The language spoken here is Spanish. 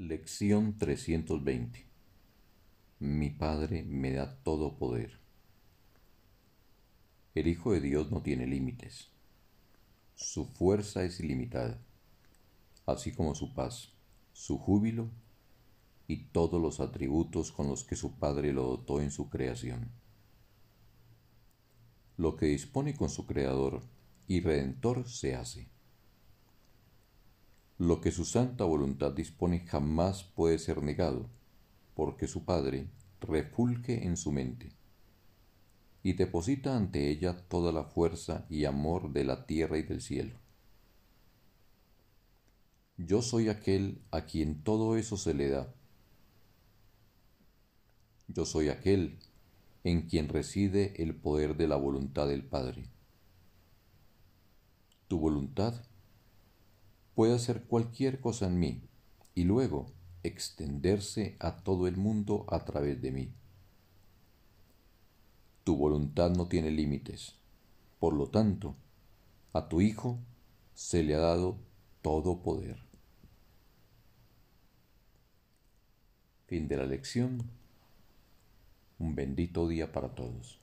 Lección 320 Mi Padre me da todo poder. El Hijo de Dios no tiene límites. Su fuerza es ilimitada, así como su paz, su júbilo y todos los atributos con los que su Padre lo dotó en su creación. Lo que dispone con su Creador y Redentor se hace. Lo que su santa voluntad dispone jamás puede ser negado, porque su Padre refulge en su mente y deposita ante ella toda la fuerza y amor de la tierra y del cielo. Yo soy aquel a quien todo eso se le da. Yo soy aquel en quien reside el poder de la voluntad del Padre. Tu voluntad puede hacer cualquier cosa en mí y luego extenderse a todo el mundo a través de mí. Tu voluntad no tiene límites. Por lo tanto, a tu Hijo se le ha dado todo poder. Fin de la lección. Un bendito día para todos.